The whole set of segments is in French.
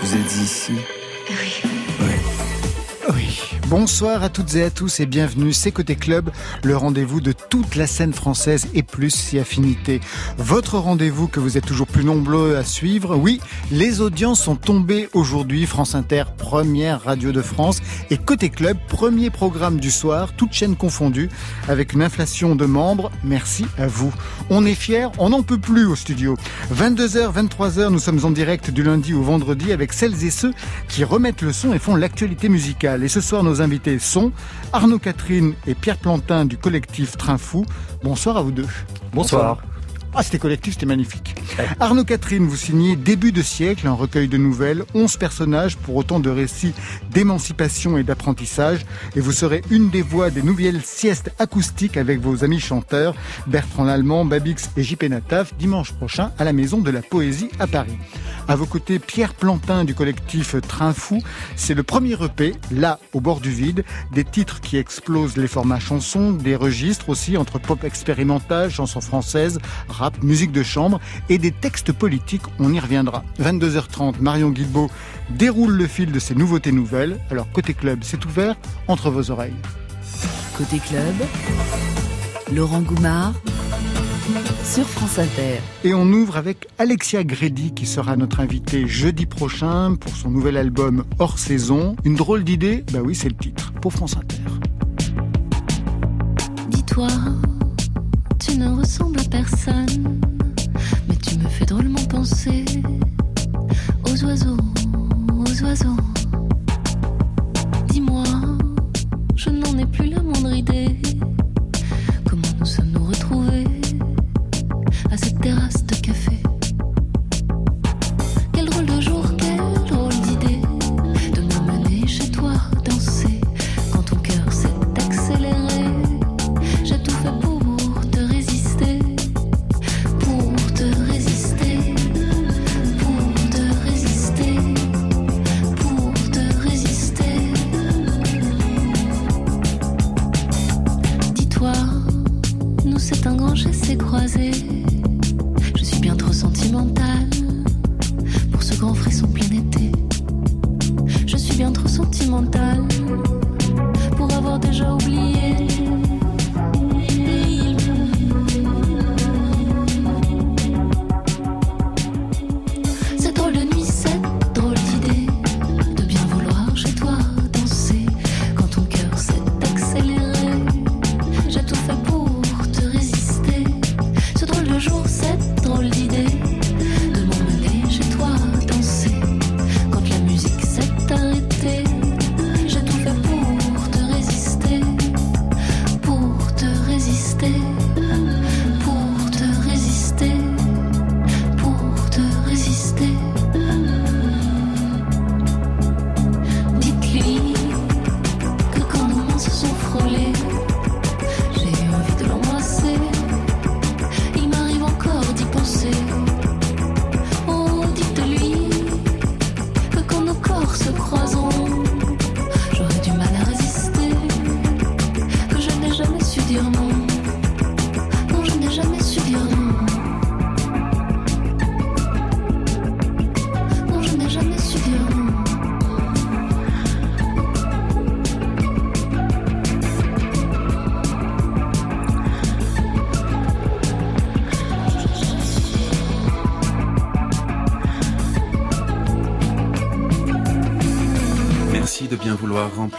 Vous êtes ici Bonsoir à toutes et à tous et bienvenue, c'est Côté Club, le rendez-vous de toute la scène française et plus si affinité. Votre rendez-vous que vous êtes toujours plus nombreux à suivre. Oui, les audiences sont tombées aujourd'hui. France Inter, première radio de France et Côté Club, premier programme du soir, toute chaîne confondue, avec une inflation de membres. Merci à vous. On est fiers, on n'en peut plus au studio. 22h, 23h, nous sommes en direct du lundi au vendredi avec celles et ceux qui remettent le son et font l'actualité musicale. Et invités sont Arnaud Catherine et Pierre Plantin du collectif Train Fou. Bonsoir à vous deux. Bonsoir. Ah, c'était collectif, c'était magnifique. Arnaud Catherine, vous signez Début de siècle, un recueil de nouvelles, 11 personnages pour autant de récits d'émancipation et d'apprentissage. Et vous serez une des voix des nouvelles siestes acoustiques avec vos amis chanteurs, Bertrand Lallemand, Babix et JP Nataf, dimanche prochain à la Maison de la Poésie à Paris. À vos côtés, Pierre Plantin du collectif Train Fou. C'est le premier EP, là, au bord du vide, des titres qui explosent les formats chansons, des registres aussi entre pop expérimental, chansons françaises, rap, musique de chambre et des textes politiques. On y reviendra. 22h30, Marion Guilbault déroule le fil de ces nouveautés nouvelles. Alors, côté club, c'est ouvert entre vos oreilles. Côté club, Laurent Goumard sur France Inter. Et on ouvre avec Alexia Gredi qui sera notre invitée jeudi prochain pour son nouvel album Hors saison. Une drôle d'idée? Bah oui, c'est le titre pour France Inter. Dis-toi, tu ne ressembles à personne, mais tu me fais drôlement penser aux oiseaux, aux oiseaux.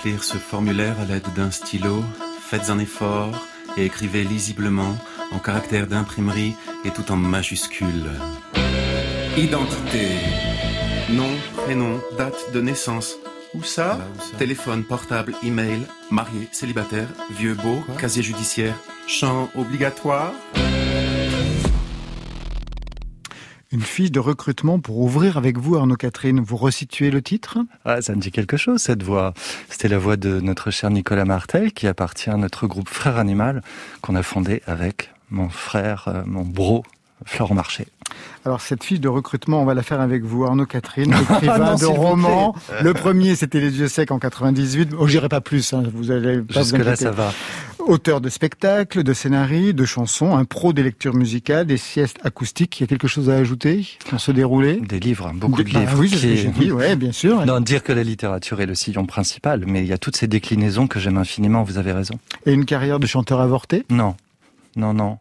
Remplir ce formulaire à l'aide d'un stylo. Faites un effort et écrivez lisiblement en caractère d'imprimerie et tout en majuscules. Identité. Nom, prénom, date de naissance. Où ça, où ça? Téléphone, portable, email, marié, célibataire, vieux, beau, Quoi? casier judiciaire, champ obligatoire? Fiche de recrutement pour ouvrir avec vous, Arnaud Catherine. Vous resituez le titre? Ah, ça me dit quelque chose, cette voix. C'était la voix de notre cher Nicolas Martel, qui appartient à notre groupe Frère Animal, qu'on a fondé avec mon frère, euh, mon bro, Florent Marché. Alors cette fiche de recrutement, on va la faire avec vous, Arnaud Catherine, écrivain de romans. Le premier, c'était Les Yeux Secs en 98. Oh, j'irai pas plus, hein, vous allez pas vous inquiéter. ça va. Auteur de spectacles, de scénarios, de chansons, un pro des lectures musicales, des siestes acoustiques. Il y a quelque chose à ajouter dans ce déroulé Des livres, beaucoup de, Bah livres. oui, c'est ce que qui- j'ai dit, ouais, bien sûr. Non, dire que la littérature est le sillon principal, mais il y a toutes ces déclinaisons que j'aime infiniment, vous avez raison. Et une carrière de chanteur avorté? Non. Non, non.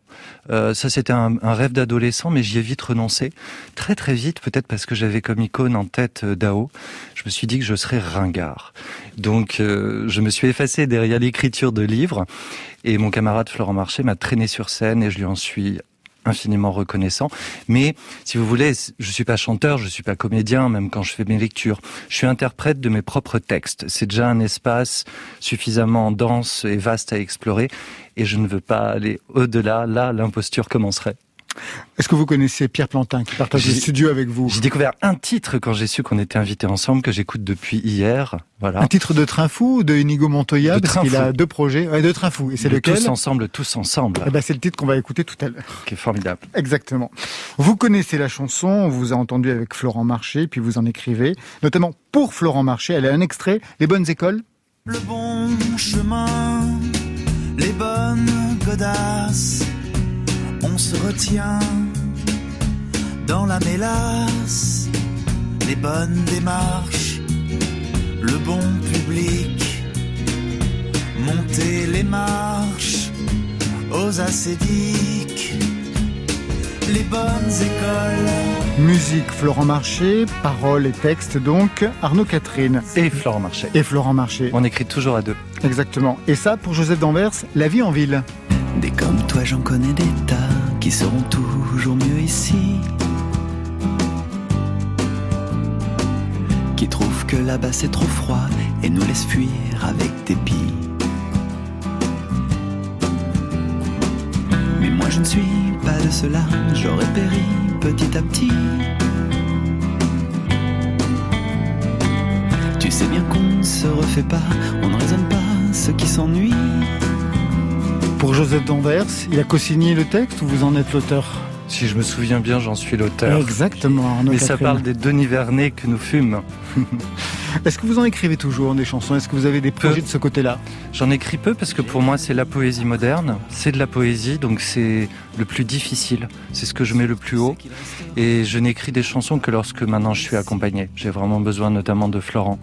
Euh, ça, c'était un, un rêve d'adolescent, mais j'y ai vite renoncé. Très, très vite, peut-être parce que j'avais comme icône en tête euh, Dao. Je me suis dit que je serais ringard. Donc, euh, je me suis effacé derrière l'écriture de livres. Et mon camarade Florent Marché m'a traîné sur scène et je lui en suis infiniment reconnaissant. Mais, si vous voulez, je suis pas chanteur, je suis pas comédien, même quand je fais mes lectures. Je suis interprète de mes propres textes. C'est déjà un espace suffisamment dense et vaste à explorer. Et je ne veux pas aller au-delà. Là, l'imposture commencerait. Est-ce que vous connaissez Pierre Plantin qui partage le studio avec vous J'ai découvert un titre quand j'ai su qu'on était invités ensemble, que j'écoute depuis hier. Voilà. Un titre de Train Fou ou de Inigo Montoya De Parce qu'il a deux projets. Ouais, de Train Fou. Et c'est lequel Tous ensemble, tous ensemble, Eh ben, C'est le titre qu'on va écouter tout à l'heure. qui est formidable. Exactement. Vous connaissez la chanson, on vous a entendu avec Florent Marché, puis vous en écrivez, notamment pour Florent Marché. Elle a un extrait, Les bonnes écoles. Le bon chemin, les bonnes godasses, on se retient dans la mélasse, les bonnes démarches, le bon public, monter les marches aux acédiques, les bonnes écoles. Musique Florent Marché, paroles et textes donc, Arnaud Catherine Et Florent Marché. et Florent Marché. On écrit toujours à deux. Exactement. Et ça, pour Joseph d'Anvers, La vie en ville. Des comme toi, j'en connais des tas qui seront toujours mieux ici. Qui trouvent que là-bas c'est trop froid et nous laissent fuir avec dépit. Mais moi je ne suis pas de cela, j'aurais péri petit à petit. Tu sais bien qu'on ne se refait pas, on ne raisonne pas ceux qui s'ennuient. Pour Joseph d'Anvers, il a co-signé le texte ou vous en êtes l'auteur Si je me souviens bien, j'en suis l'auteur. Exactement, Arnaud Mais ça parle des Denis Vernet que nous fûmes. Est-ce que vous en écrivez toujours des chansons? Est-ce que vous avez des projets Peu. de ce côté-là? J'en écris peu parce que pour moi c'est la poésie moderne, c'est de la poésie donc c'est le plus difficile, c'est ce que je mets le plus haut et je n'écris des chansons que lorsque maintenant je suis accompagné. J'ai vraiment besoin notamment de Florent,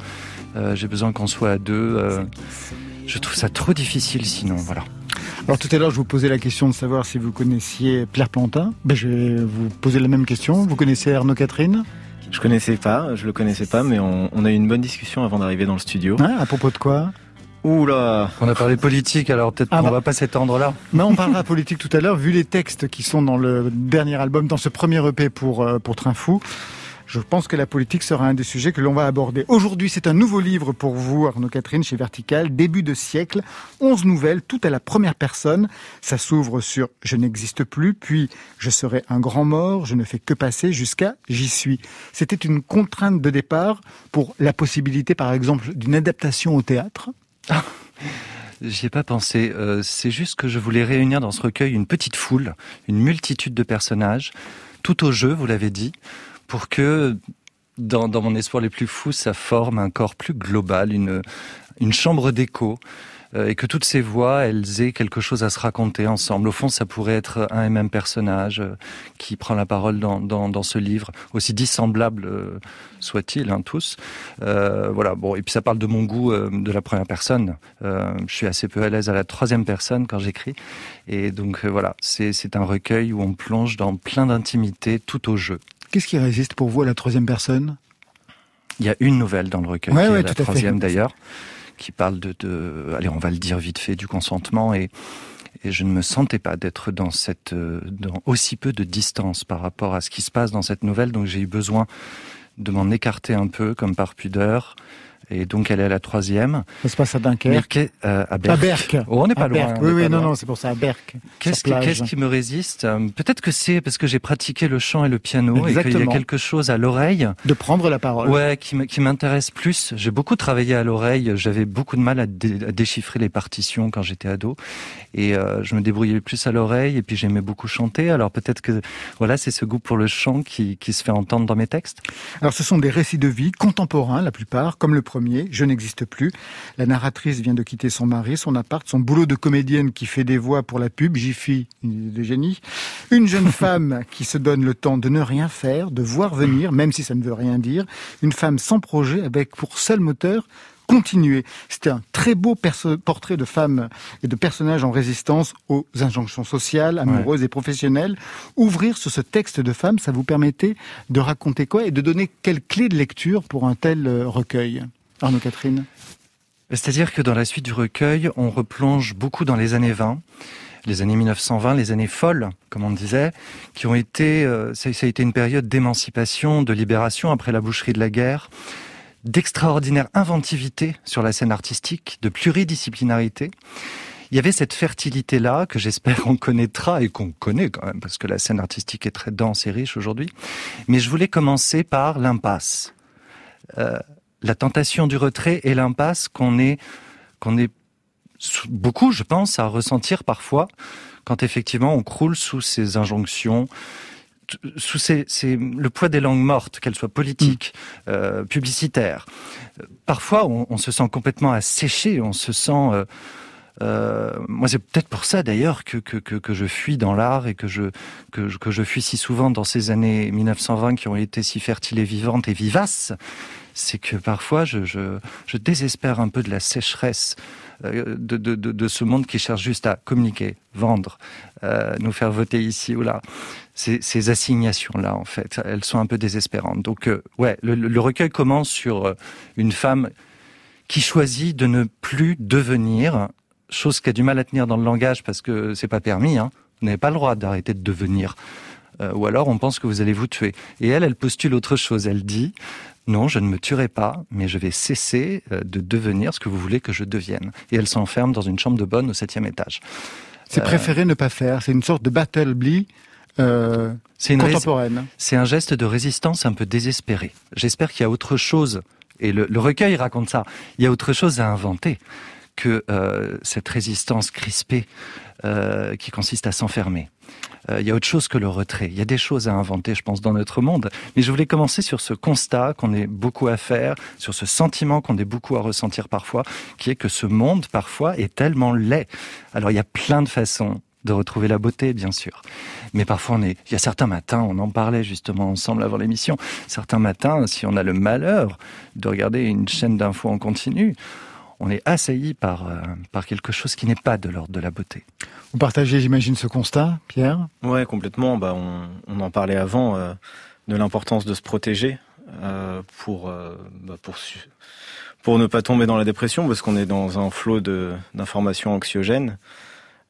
Euh, j'ai besoin qu'on soit à deux. euh, je trouve ça trop difficile sinon, voilà. Alors tout à l'heure, je vous posais la question de savoir si vous connaissiez Pierre Plantin. Ben, je vais vous poser la même question. Vous connaissez Arnaud Catherine? Je connaissais pas, je le connaissais pas, mais on, on a eu une bonne discussion avant d'arriver dans le studio. Hein, À propos de quoi? Ouh là On a parlé politique alors peut-être Ah qu'on bah. va pas s'étendre là. Mais on parlera politique tout à l'heure. Vu les textes qui sont dans le dernier album, dans ce premier EP pour, euh, pour Train Fou, je pense que la politique sera un des sujets que l'on va aborder. Aujourd'hui, c'est un nouveau livre pour vous, Arnaud Catherine, chez Vertical, début de siècle, 11 nouvelles, tout à la première personne. Ça s'ouvre sur Je n'existe plus, puis Je serai un grand mort, je ne fais que passer, jusqu'à J'y suis. C'était une contrainte de départ pour la possibilité, par exemple, d'une adaptation au théâtre. J'y ai pas pensé. Euh, c'est juste que je voulais réunir dans ce recueil une petite foule, une multitude de personnages, tout au jeu, vous l'avez dit, pour que dans, mon espoir les plus fous, ça forme un corps plus global, une, chambre d'écho. euh, Et que toutes ces voix, elles aient quelque chose à se raconter ensemble. Au fond, ça pourrait être un et même personnage euh, qui prend la parole dans, ce livre, aussi dissemblable euh, soit-il, hein, tous. Voilà. Bon, et puis ça parle de mon goût de la première personne. Je suis assez peu à l'aise à la troisième personne quand j'écris, et donc voilà, c'est un recueil où on plonge dans plein d'intimité, tout au jeu. Qu'est-ce qui résiste pour vous à la troisième personne? Il y a une nouvelle dans le recueil, Ouais, qui ouais, est la troisième d'ailleurs, qui parle de, de, allez, on va le dire vite fait, du consentement. Et et je ne me sentais pas d'être dans cette, euh, dans aussi peu de distance par rapport à ce qui se passe dans cette nouvelle, donc j'ai eu besoin de m'en écarter un peu, comme par pudeur. Et donc elle est à la troisième. Ça se passe à Dunkerque. Euh, à À Berck. Berck. Oh, on n'est pas loin. Berck. Oui, oui, non, loin. non, c'est pour ça, à Berck. Qu'est-ce qui, me résiste Euh, Peut-être que c'est parce que j'ai pratiqué le chant et le piano et qu'il y a Exactement. quelque chose à l'oreille De prendre la parole. Ouais, qui m'intéresse plus. J'ai beaucoup travaillé à l'oreille. J'avais beaucoup de mal à, dé- à déchiffrer les partitions quand j'étais ado, et euh, je me débrouillais plus à l'oreille. Et puis j'aimais beaucoup chanter. Alors peut-être que voilà, c'est ce goût pour le chant qui, qui se fait entendre dans mes textes. Alors, ce sont des récits de vie contemporains, la plupart, comme le premier. Premier, Je n'existe plus. La narratrice vient de quitter son mari, son appart, son boulot de comédienne qui fait des voix pour la pub, Jiffy, de génie. Une jeune femme qui se donne le temps de ne rien faire, de voir venir, même si ça ne veut rien dire. Une femme sans projet avec pour seul moteur continuer. C'était un très beau portrait de femmes et de personnages en résistance aux injonctions sociales, amoureuses et professionnelles. Ouvrir sur ce texte de femmes, ça vous permettait de raconter quoi et de donner quelle clé de lecture pour un tel euh, recueil? Arnaud Catherine C'est-à-dire que dans la suite du recueil, on replonge beaucoup dans les années 20 les années 1920, les années folles, comme on disait, qui ont été, euh, ça, a été une période d'émancipation, de libération après la boucherie de la guerre, d'extraordinaire inventivité sur la scène artistique, de pluridisciplinarité. Il y avait cette fertilité-là que j'espère on connaîtra et qu'on connaît quand même, parce que la scène artistique est très dense et riche aujourd'hui. Mais je voulais commencer par l'impasse. Euh, la tentation du retrait et l'impasse qu'on est, qu'on est beaucoup, je pense, à ressentir parfois quand effectivement on croule sous ces injonctions, sous ces, le poids des langues mortes, qu'elles soient politiques, mm. euh, publicitaires. Parfois, on, se sent complètement asséché, on se sent... Euh, euh, moi, c'est peut-être pour ça d'ailleurs que, que, que, je fuis dans l'art et que je, que, que je fuis si souvent dans ces années 1920 qui ont été si fertiles et vivantes et vivaces. C'est que parfois, je, désespère un peu de la sécheresse euh, de, ce monde qui cherche juste à communiquer, vendre, euh, nous faire voter ici ou là. Ces, assignations-là, en fait, elles sont un peu désespérantes. Donc, euh, ouais, le, le, recueil commence sur une femme qui choisit de ne plus devenir, chose qui a du mal à tenir dans le langage parce que c'est pas permis. Hein. Vous n'avez pas le droit d'arrêter de devenir. ou alors on pense que vous allez vous tuer. Et elle, elle postule autre chose. Elle dit non, je ne me tuerai pas, mais je vais cesser euh, de devenir ce que vous voulez que je devienne. Et elle s'enferme dans une chambre de bonne au septième étage. C'est préféré ne pas faire. C'est une sorte de battle blee euh, contemporaine. C'est un geste de résistance un peu désespéré. J'espère qu'il y a autre chose. Et le, recueil raconte ça. Il y a autre chose à inventer que euh, cette résistance crispée qui consiste à s'enfermer. Euh, il y a autre chose que le retrait. Il y a des choses à inventer, je pense, dans notre monde. Mais je voulais commencer sur ce constat qu'on est beaucoup à faire, sur ce sentiment qu'on est beaucoup à ressentir parfois, qui est que ce monde, parfois, est tellement laid. Alors, il y a plein de façons de retrouver la beauté, bien sûr. Mais parfois, on est, il y a certains matins, on en parlait justement ensemble avant l'émission, certains matins, si on a le malheur de regarder une chaîne d'infos en continu, on est assailli par, euh, par quelque chose qui n'est pas de l'ordre de la beauté. Vous partagez, j'imagine, ce constat, Pierre? Ouais, complètement. Bah, on, en parlait avant euh, de l'importance de se protéger euh, pour, bah, pour, pour ne pas tomber dans la dépression, parce qu'on est dans un flot d'informations anxiogènes.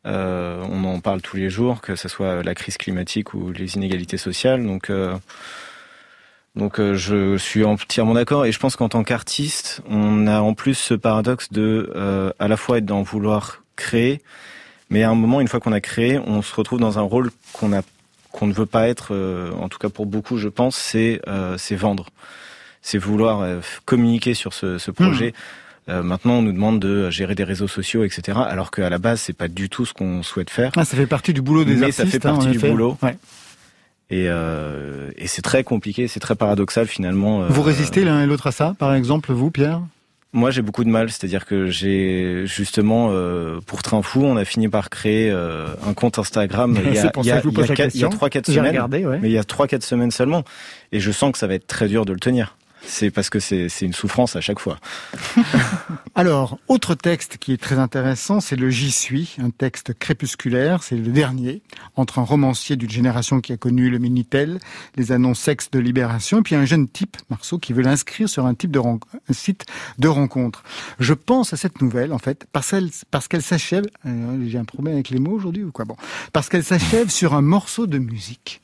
on en parle tous les jours, que ce soit la crise climatique ou les inégalités sociales. Donc, donc euh, je suis entièrement d'accord et je pense qu'en tant qu'artiste, on a en plus ce paradoxe de euh, à la fois être dans vouloir créer, mais à un moment, une fois qu'on a créé, on se retrouve dans un rôle qu'on a qu'on ne veut pas être, euh, en tout cas pour beaucoup, je pense, c'est c'est vendre, c'est vouloir communiquer sur ce, ce projet. Mmh. maintenant, on nous demande de gérer des réseaux sociaux, etc. Alors qu'à la base, c'est pas du tout ce qu'on souhaite faire. Ah, ça fait partie du boulot des mais artistes. ça fait partie hein, du boulot. Ouais. Et, euh, et c'est très compliqué, c'est très paradoxal finalement. Vous résistez l'un et l'autre à ça, par exemple, vous, Pierre? Moi, j'ai beaucoup de mal, c'est-à-dire que j'ai justement euh, pour Train Fou, on a fini par créer euh, un compte Instagram il y a, il y a, il y a 3-4 semaines, regardé, ouais. mais il y a 3-4 semaines seulement, et je sens que ça va être très dur de le tenir c'est parce que c'est une souffrance à chaque fois. Alors, autre texte qui est très intéressant, c'est le J'y suis, un texte crépusculaire, c'est le dernier, entre un romancier d'une génération qui a connu le Minitel, les annonces sexe de libération, et puis un jeune type, Marceau, qui veut l'inscrire sur un, type de site de rencontre. Je pense à cette nouvelle, en fait, parce qu'elle parce qu'elle s'achève, euh, j'ai un problème avec les mots aujourd'hui ou quoi, bon, parce qu'elle s'achève sur un morceau de musique.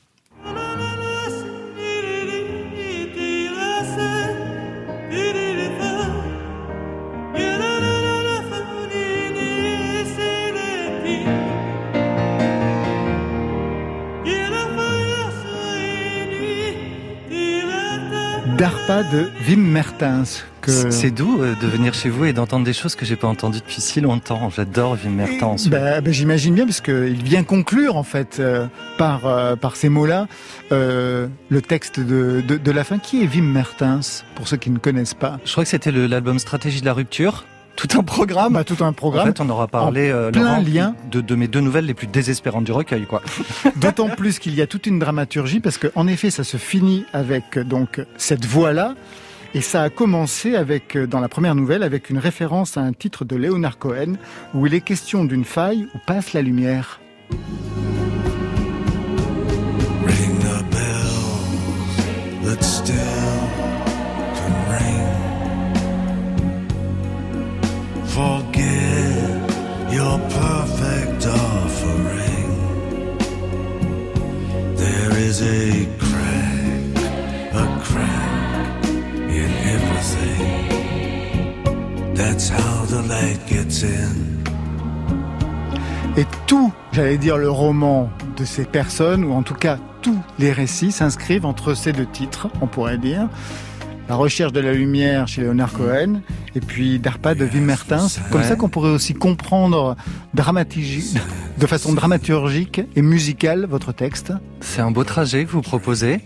DARPA de Wim Mertens, que... C'est doux euh, de venir chez vous et d'entendre des choses que j'ai pas entendues depuis si longtemps. J'adore Wim Mertens. Bah, bah, J'imagine bien, parce qu'il vient conclure, en fait, euh, par, euh, par ces mots-là, euh, le texte de, de, de la fin. Qui est Wim Mertens, pour ceux qui ne connaissent pas? Je crois que c'était le- l'album Stratégie de la rupture. Tout un programme. bah, Tout un En programme, fait, on aura parlé euh, plein Laurent, lien. de, de mes deux nouvelles les plus désespérantes du recueil, quoi. d'autant plus qu'il y a toute une dramaturgie, parce que en effet, ça se finit avec donc cette voix-là. Et ça a commencé avec, euh, dans la première nouvelle, avec une référence à un titre de Leonard Cohen, où il est question d'une faille où passe la lumière. Ring the bells that Forget your perfect offering. There is a crack, a crack in everything. That's how the light gets in. Et tout, j'allais dire le roman de ces personnes, ou en tout cas tous les récits, s'inscrivent entre ces deux titres, on pourrait dire. La recherche de la lumière chez Leonard Cohen, et puis Darpa de Wim Mertens. Comme Ouais. ça qu'on pourrait aussi comprendre de façon dramaturgique et musicale votre texte. C'est un beau trajet que vous proposez.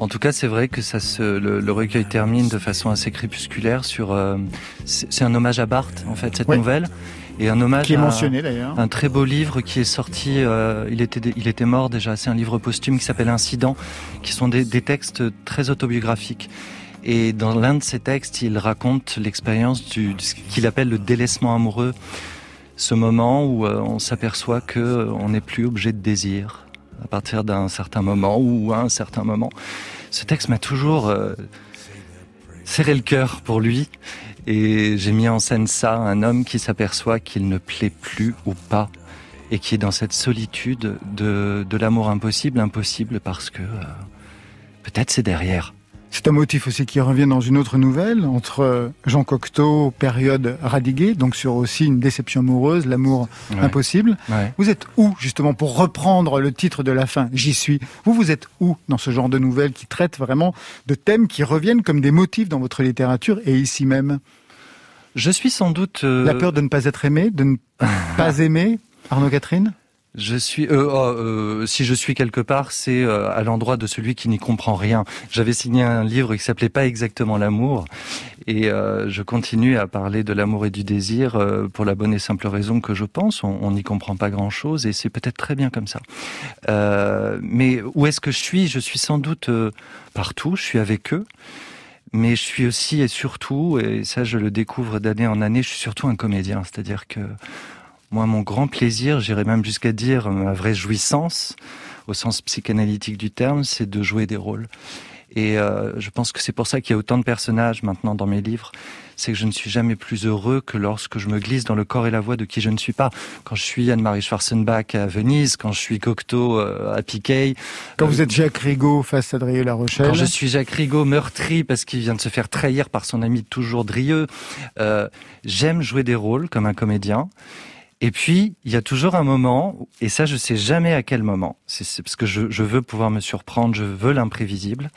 En tout cas, c'est vrai que ça se, le, le recueil termine de façon assez crépusculaire sur. euh, c'est un hommage à Barthes, en fait, cette nouvelle, et un hommage Qui est à mentionné d'ailleurs. un très beau livre qui est sorti. euh, il était il était mort déjà. C'est un livre posthume qui s'appelle Incident, qui sont des, des textes très autobiographiques. Et dans l'un de ces textes, il raconte l'expérience de ce qu'il appelle le délaissement amoureux, ce moment où euh, on s'aperçoit que euh, on n'est plus objet de désir à partir d'un certain moment ou à un certain moment. Ce texte m'a toujours euh, serré le cœur pour lui et j'ai mis en scène ça, un homme qui s'aperçoit qu'il ne plaît plus ou pas et qui est dans cette solitude de, l'amour impossible, impossible parce que peut-être c'est derrière. C'est un motif aussi qui revient dans une autre nouvelle, entre Jean Cocteau, période radiguée, donc sur aussi une déception amoureuse, l'amour Ouais. impossible. Ouais. Vous êtes où, justement, pour reprendre le titre de la fin, J'y suis Vous, vous êtes où dans ce genre de nouvelles qui traitent vraiment de thèmes qui reviennent comme des motifs dans votre littérature et ici même Je suis sans doute... euh, La peur de ne pas être aimé, de ne pas aimer Arnaud Catherine? Je suis, euh, oh, euh, si je suis quelque part, c'est euh, à l'endroit de celui qui n'y comprend rien. J'avais signé un livre qui s'appelait pas exactement l'amour, et euh, je continue à parler de l'amour et du désir euh, pour la bonne et simple raison que je pense on n'y comprend pas grand-chose, et c'est peut-être très bien comme ça. Euh, mais où est-ce que je suis? Je suis sans doute partout. Je suis avec eux. Mais je suis aussi et surtout, et ça je le découvre d'année en année, je suis surtout un comédien. C'est-à-dire que moi, mon grand plaisir, j'irais même jusqu'à dire ma vraie jouissance, au sens psychanalytique du terme, c'est de jouer des rôles. Et euh, je pense que c'est pour ça qu'il y a autant de personnages maintenant dans mes livres. C'est que je ne suis jamais plus heureux que lorsque je me glisse dans le corps et la voix de qui je ne suis pas. Quand je suis Anne-Marie Schwarzenbach à Venise, quand je suis Cocteau euh, à Piquet, Quand Euh, vous êtes Jacques Rigaud face à Drieux La Rochelle quand je suis Jacques Rigaud meurtri parce qu'il vient de se faire trahir par son ami toujours drieux, euh, j'aime jouer des rôles comme un comédien. Et puis, il y a toujours un moment, et ça je sais jamais à quel moment, c'est parce que je, veux pouvoir me surprendre, je veux l'imprévisible,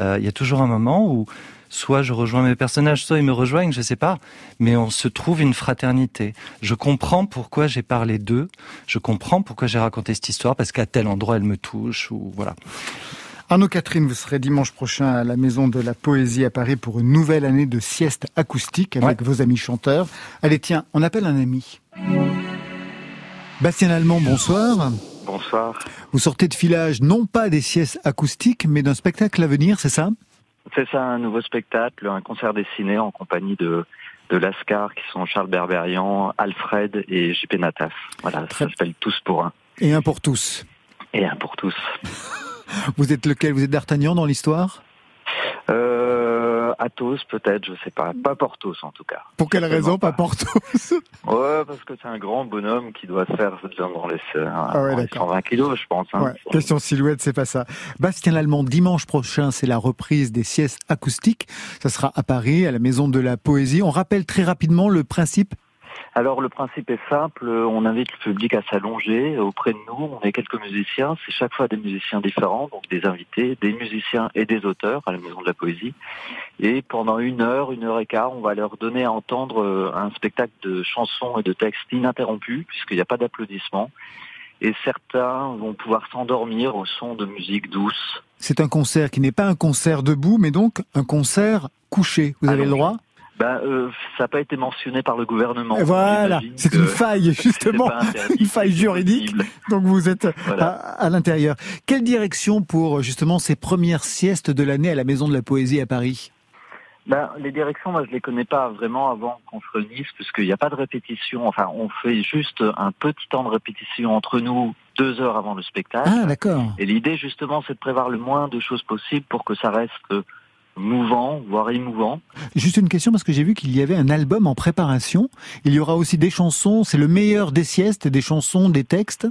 Euh, il y a toujours un moment où soit je rejoins mes personnages, soit ils me rejoignent, je sais pas, mais on se trouve une fraternité. Je comprends pourquoi j'ai parlé d'eux, je comprends pourquoi j'ai raconté cette histoire, parce qu'à tel endroit elle me touche, ou voilà. Arnaud Catherine, vous serez dimanche prochain à la Maison de la Poésie à Paris pour une nouvelle année de sieste acoustique avec vos amis chanteurs. Allez, tiens, on appelle un ami. Bastien Allemand, bonsoir. Bonsoir. Vous sortez de filage, non pas des siestes acoustiques, mais d'un spectacle à venir, c'est ça? C'est ça, un nouveau spectacle, un concert dessiné en compagnie de, de Lascar, qui sont Charles Berberian, Alfred et JP Nataf. Voilà, ça s'appelle Tous pour un. Et un pour tous. Et un pour tous. Vous êtes lequel? Vous êtes d'Artagnan dans l'histoire? Euh, Athos, peut-être, je sais pas. Pas Porthos, en tout cas. Pour quelle raison Pas Porthos? Ouais, parce que c'est un grand bonhomme qui doit faire dans les, Ah ouais, les d'accord. 120 kilos, je pense. hein. Ouais, question silhouette, c'est pas ça. Bastien Lallemand, dimanche prochain, c'est la reprise des siestes acoustiques. Ça sera à Paris, à la Maison de la Poésie. On rappelle très rapidement le principe Alors le principe est simple, on invite le public à s'allonger auprès de nous, on est quelques musiciens, c'est chaque fois des musiciens différents, donc des invités, des musiciens et des auteurs à la Maison de la Poésie. Et pendant une heure, une heure et quart, on va leur donner à entendre euh, un spectacle de chansons et de textes ininterrompus, puisqu'il n'y a pas d'applaudissements. Et certains vont pouvoir s'endormir au son de musique douce. C'est un concert qui n'est pas un concert debout, mais donc un concert couché. Vous avez le droit ben, euh, ça n'a pas été mentionné par le gouvernement. Voilà, c'est une faille justement, une faille juridique. Donc vous êtes à, l'intérieur. Quelle direction pour justement ces premières siestes de l'année à la Maison de la Poésie à Paris? Ben, les directions, moi, je les connais pas vraiment avant qu'on se réunisse, puisqu'il n'y a pas de répétition. Enfin, on fait juste un petit temps de répétition entre nous, deux heures avant le spectacle. Ah, d'accord. Et l'idée, justement, c'est de prévoir le moins de choses possible pour que ça reste mouvant, voire émouvant. Juste une question parce que j'ai vu qu'il y avait un album en préparation. Il y aura aussi des chansons. C'est le meilleur des siestes, des chansons, des textes?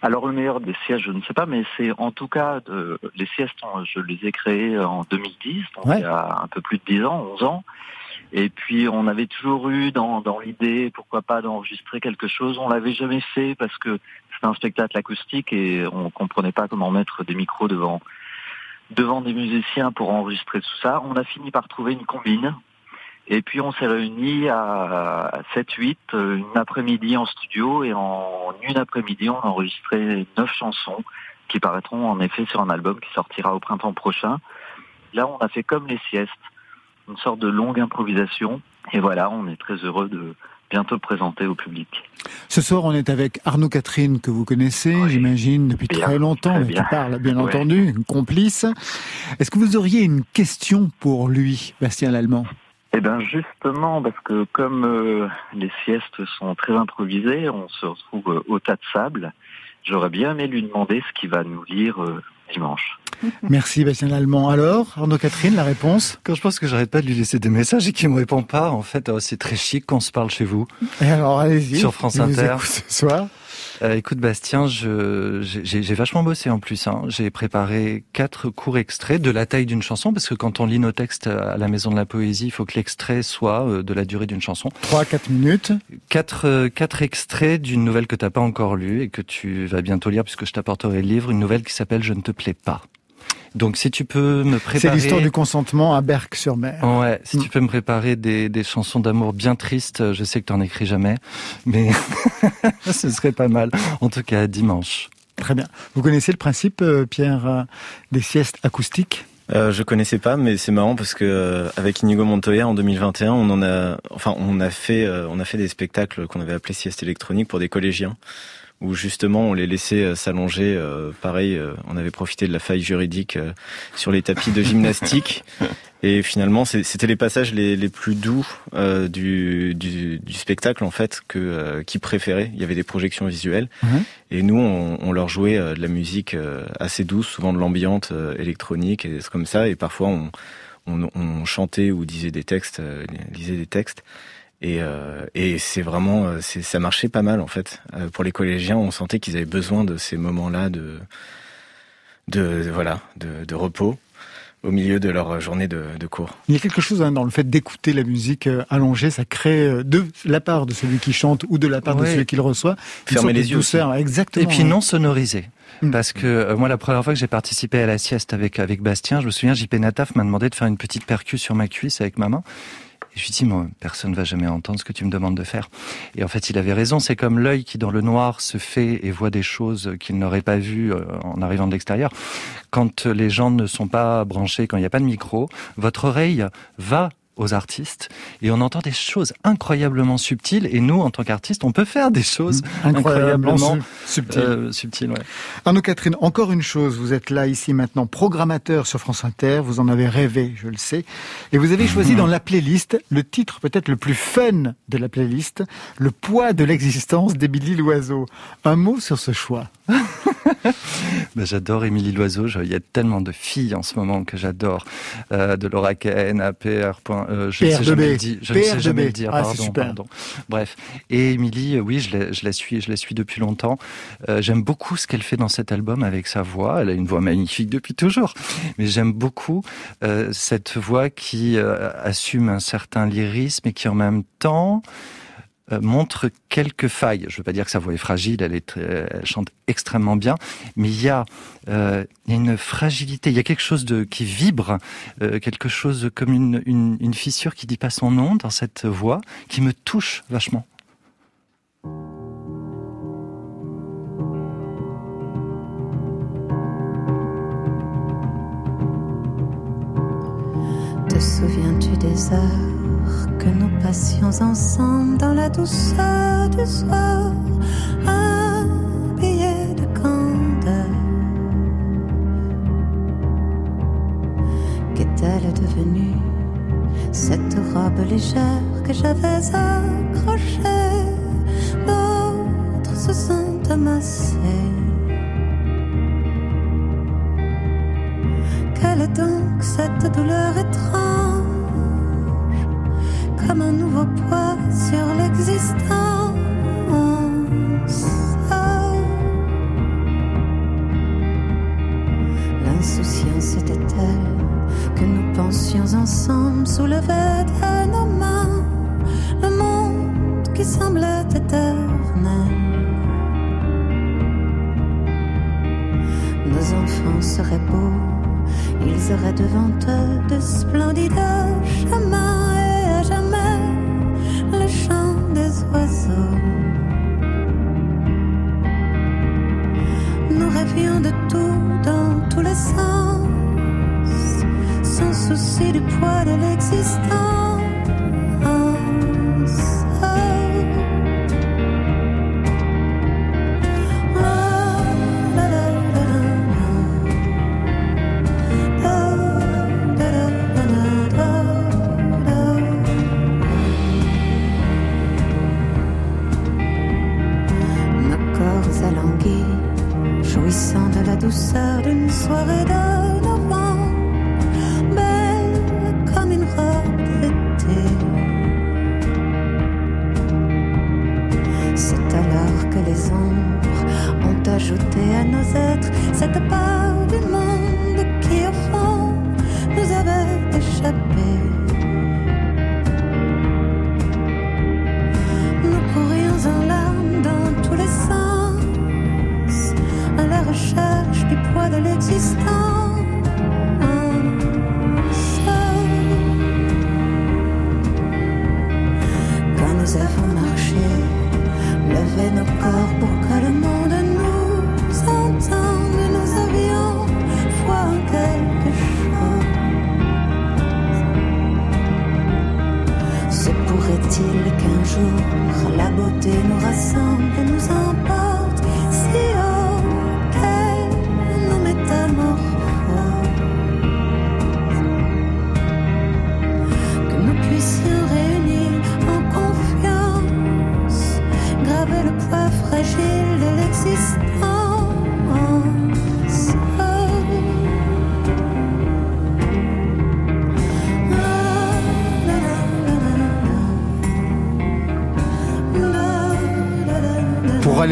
Alors le meilleur des siestes, je ne sais pas, mais c'est en tout cas les siestes, je les ai créées en 2010, donc il y a un peu plus de 10 ans, 11 ans. Et puis on avait toujours eu dans, dans l'idée, pourquoi pas d'enregistrer quelque chose. On l'avait jamais fait parce que c'était un spectacle acoustique et on comprenait pas comment mettre des micros devant devant des musiciens pour enregistrer tout ça. On a fini par trouver une combine. Et puis on s'est réunis à 7-8, une après-midi en studio, et en une après-midi, on a enregistré neuf chansons qui paraîtront en effet sur un album qui sortira au printemps prochain. Là, on a fait comme les siestes, une sorte de longue improvisation. Et voilà, on est très heureux de, bientôt présenté au public. Ce soir, on est avec Arnaud Catherine, que vous connaissez, j'imagine, depuis très longtemps, qui parle, bien entendu, complice. Est-ce que vous auriez une question pour lui, Bastien Lallemand? Eh bien justement, parce que comme euh, les siestes sont très improvisées, on se retrouve euh, au tas de sable. J'aurais bien aimé lui demander ce qu'il va nous lire euh, dimanche. Merci Bastien Allemand. Alors, Arnaud Catherine, la réponse Quand je pense que j'arrête pas de lui laisser des messages et qu'il me répond pas, en fait, oh, c'est très chic qu'on se parle chez vous. Et alors, allez-y. Sur France Inter. ce soir. Euh, écoute Bastien, j'ai vachement bossé en plus. Hein. J'ai préparé quatre courts extraits de la taille d'une chanson, parce que quand on lit nos textes à la Maison de la Poésie, il faut que l'extrait soit euh, de la durée d'une chanson. Trois, quatre minutes. Quatre, euh, quatre extraits d'une nouvelle que t'as pas encore lue et que tu vas bientôt lire, puisque je t'apporterai le livre, une nouvelle qui s'appelle Je ne te plais pas. Donc si tu peux me préparer... C'est l'histoire du consentement à Berck-sur-Mer. Ouais, si tu peux me préparer des, des chansons d'amour bien tristes, je sais que tu n'en écris jamais, mais ce serait pas mal. En tout cas, dimanche. Très bien. Vous connaissez le principe, euh, Pierre, euh, des siestes acoustiques? Euh, je connaissais pas, mais c'est marrant parce que euh, avec Inigo Montoya en 2021, on en a, enfin, on a fait, on a fait des spectacles qu'on avait appelés siestes électroniques pour des collégiens où justement on les laissait euh, s'allonger. Euh, pareil, euh, on avait profité de la faille juridique sur les tapis de gymnastique. Et finalement, c'était les passages les, les plus doux du, du, du, spectacle en fait que qui préféraient. Il y avait des projections visuelles mhm. et nous on, on, leur jouait de la musique assez douce, souvent de l'ambiante électronique et comme ça. Et parfois on, on, on, chantait ou disait des textes, lisait des textes. Et, euh, et c'est vraiment, euh, ça marchait pas mal en fait. Euh, pour les collégiens, on sentait qu'ils avaient besoin de ces moments-là de, de, voilà, de, de, repos au milieu de leur journée de, de cours. Il y a quelque chose hein, dans le fait d'écouter la musique allongée, ça crée de la part de celui qui chante ou de la part de celui qui le reçoit. Fermer les yeux. Douceur, exactement. Et puis non sonorisé. Mm. Parce que moi, la première fois que j'ai participé à la sieste avec avec Bastien, je me souviens, JP Nataf m'a demandé de faire une petite percu sur ma cuisse avec ma main. Et je lui dis, personne ne va jamais entendre ce que tu me demandes de faire. Et en fait, il avait raison. C'est comme l'œil qui, dans le noir, se fait et voit des choses qu'il n'aurait pas vues euh, en arrivant de l'extérieur. Quand les gens ne sont pas branchés, quand il n'y a pas de micro, votre oreille va aux artistes et on entend des choses incroyablement subtiles et nous en tant qu'artistes on peut faire des choses mmh. incroyablement, subtiles. Euh, subtiles Arnaud Catherine, encore une chose, vous êtes là ici maintenant programmateur sur France Inter, vous en avez rêvé, je le sais, et vous avez choisi mmh. dans la playlist le titre peut-être le plus fun de la playlist, Le poids de l'existence d'Émilie Loiseau. Un mot sur ce choix. bah, j'adore Émilie Loiseau. Il y a tellement de filles en ce moment que j'adore. Euh, de Laura Ken à PR. Euh, je ne sais jamais, le, je ne sais jamais le dire. Ah, pardon, pardon. Bref. Et Émilie, euh, oui, je la, je la, suis, je la suis depuis longtemps. Euh, j'aime beaucoup ce qu'elle fait dans cet album avec sa voix. Elle a une voix magnifique depuis toujours. Mais j'aime beaucoup euh, cette voix qui assume un certain lyrisme et qui en même temps montre quelques failles. Je ne veux pas dire que sa voix est fragile, elle, elle chante extrêmement bien, mais il y, a, euh, il y a une fragilité, il y a quelque chose qui vibre, euh, quelque chose comme une, fissure qui dit pas son nom dans cette voix, qui me touche vachement. Te souviens-tu des que nous passions ensemble dans la douceur du soir, habillés de candeur Qu'est-elle devenue cette robe légère que j'avais accrochée D'autres se sont amassés. Quelle est donc cette douleur étrange Comme un nouveau poids sur l'existence. L'insouciance était-elle que nous pensions ensemble soulevait à nos mains. Le monde qui semblait éternel. Nos enfants seraient beaux ils auraient devant eux de splendides chemins souci du poids de l'existence.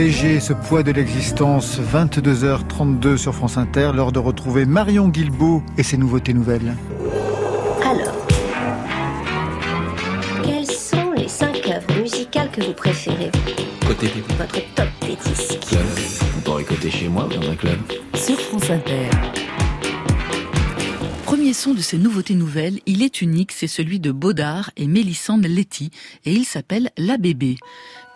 Alléger ce poids de l'existence, 22h32 sur France Inter, l'heure de retrouver Marion Guilbault et ses nouveautés nouvelles. Alors, quelles sont les cinq œuvres musicales que vous préférez Côté Votre top des disques. On pourrait côté chez moi ou dans un club. Sur France Inter. Premier son de ces nouveautés nouvelles, il est unique, c'est celui de Baudard et Mélissande Letty, et il s'appelle La Bébé.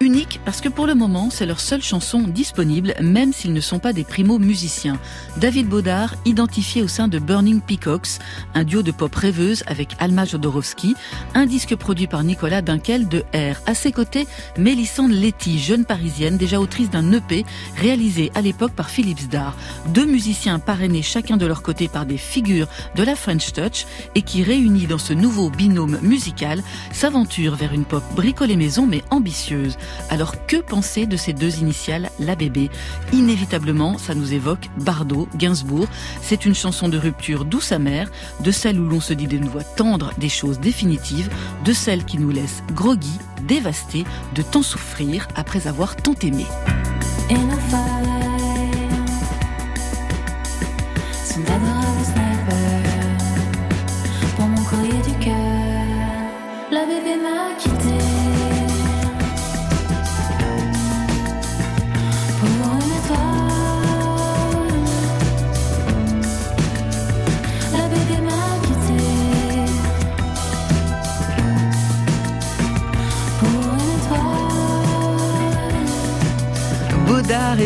Unique parce que pour le moment, c'est leur seule chanson disponible, même s'ils ne sont pas des primo-musiciens. David Baudard, identifié au sein de Burning Peacocks, un duo de pop rêveuse avec Alma Jodorowsky, un disque produit par Nicolas Dunkel de R. À ses côtés, Mélissande Letty, jeune parisienne, déjà autrice d'un EP réalisé à l'époque par Philippe Zdar. Deux musiciens parrainés chacun de leur côté par des figures de la French Touch et qui, réunis dans ce nouveau binôme musical, s'aventurent vers une pop bricolée maison mais ambitieuse. Alors que penser de ces deux initiales, la bébé? Inévitablement, ça nous évoque Bardot, Gainsbourg. C'est une chanson de rupture douce amère, de celle où l'on se dit d'une voix tendre des choses définitives, de celle qui nous laisse groggy, dévastés, de tant souffrir après avoir tant aimé.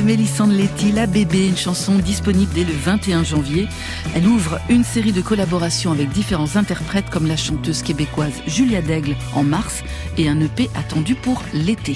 Mélissande Letty, La Bébé, une chanson disponible dès le 21 janvier. Elle ouvre une série de collaborations avec différents interprètes comme la chanteuse québécoise Julia Daigle en mars et un EP attendu pour l'été.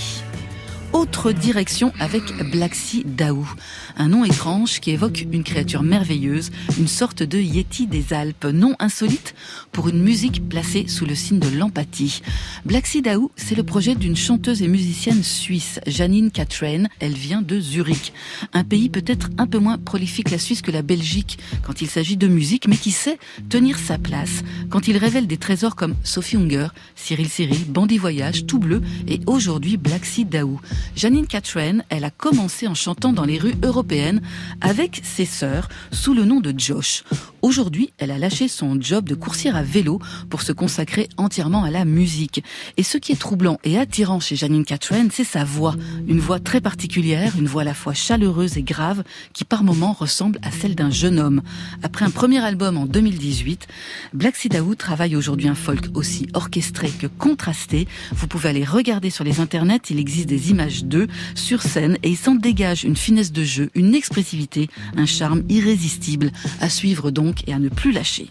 Autre direction avec Blacksy Daou, un nom étrange qui évoque une créature merveilleuse, une sorte de Yeti des Alpes, nom insolite pour une musique placée sous le signe de l'empathie. Blacksy Daou, c'est le projet d'une chanteuse et musicienne suisse, Janine Catrain. Elle vient de Zurich, un pays peut-être un peu moins prolifique la Suisse que la Belgique quand il s'agit de musique, mais qui sait tenir sa place quand il révèle des trésors comme Sophie Unger, Cyril Cyril, Bandit Voyage, Tout Bleu et aujourd'hui Blacksy Daou. Janine Catherine, elle a commencé en chantant dans les rues européennes avec ses sœurs sous le nom de Josh. Aujourd'hui, elle a lâché son job de coursière à vélo pour se consacrer entièrement à la musique. Et ce qui est troublant et attirant chez Janine Catherine, c'est sa voix. Une voix très particulière, une voix à la fois chaleureuse et grave, qui par moments ressemble à celle d'un jeune homme. Après un premier album en 2018, Black Sidaou travaille aujourd'hui un folk aussi orchestré que contrasté. Vous pouvez aller regarder sur les internets, il existe des images d'eux sur scène et il s'en dégage une finesse de jeu, une expressivité, un charme irrésistible. À suivre donc et à ne plus lâcher.